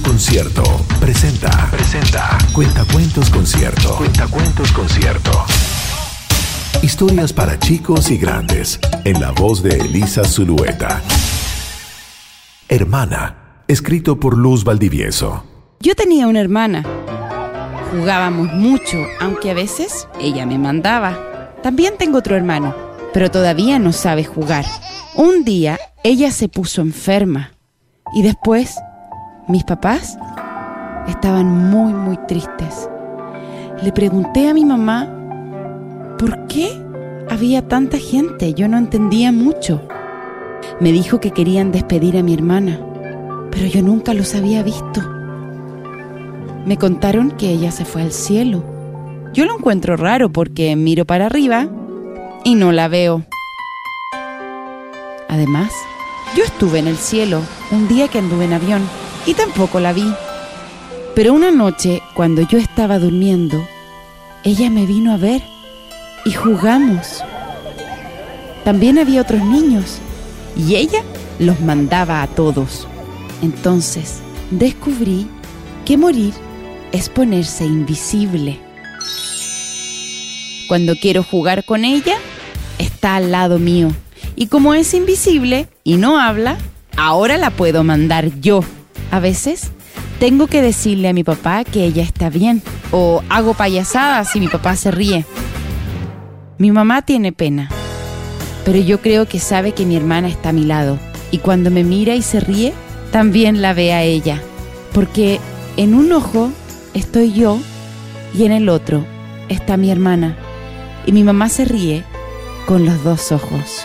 Concierto presenta. Presenta. Cuentacuentos Concierto. Cuentacuentos Concierto. Historias para chicos y grandes. En la voz de Elisa Zulueta. Hermana. Escrito por Luz Valdivieso. Yo tenía una hermana. Jugábamos mucho, aunque a veces ella me mandaba. También tengo otro hermano, pero todavía no sabe jugar. Un día ella se puso enferma y después mis papás estaban muy, muy tristes. Le pregunté a mi mamá por qué había tanta gente. Yo no entendía mucho. Me dijo que querían despedir a mi hermana, pero yo nunca los había visto. Me contaron que ella se fue al cielo. Yo lo encuentro raro porque miro para arriba y no la veo. Además, yo estuve en el cielo un día que anduve en avión y tampoco la vi. Pero una noche, cuando yo estaba durmiendo, ella me vino a ver y jugamos. También había otros niños y ella los mandaba a todos. Entonces descubrí que morir es ponerse invisible. Cuando quiero jugar con ella, está al lado mío y como es invisible y no habla, ahora la puedo mandar yo. A veces tengo que decirle a mi papá que ella está bien o hago payasadas y mi papá se ríe. Mi mamá tiene pena, pero yo creo que sabe que mi hermana está a mi lado y cuando me mira y se ríe, también la ve a ella, porque en un ojo estoy yo y en el otro está mi hermana y mi mamá se ríe con los dos ojos.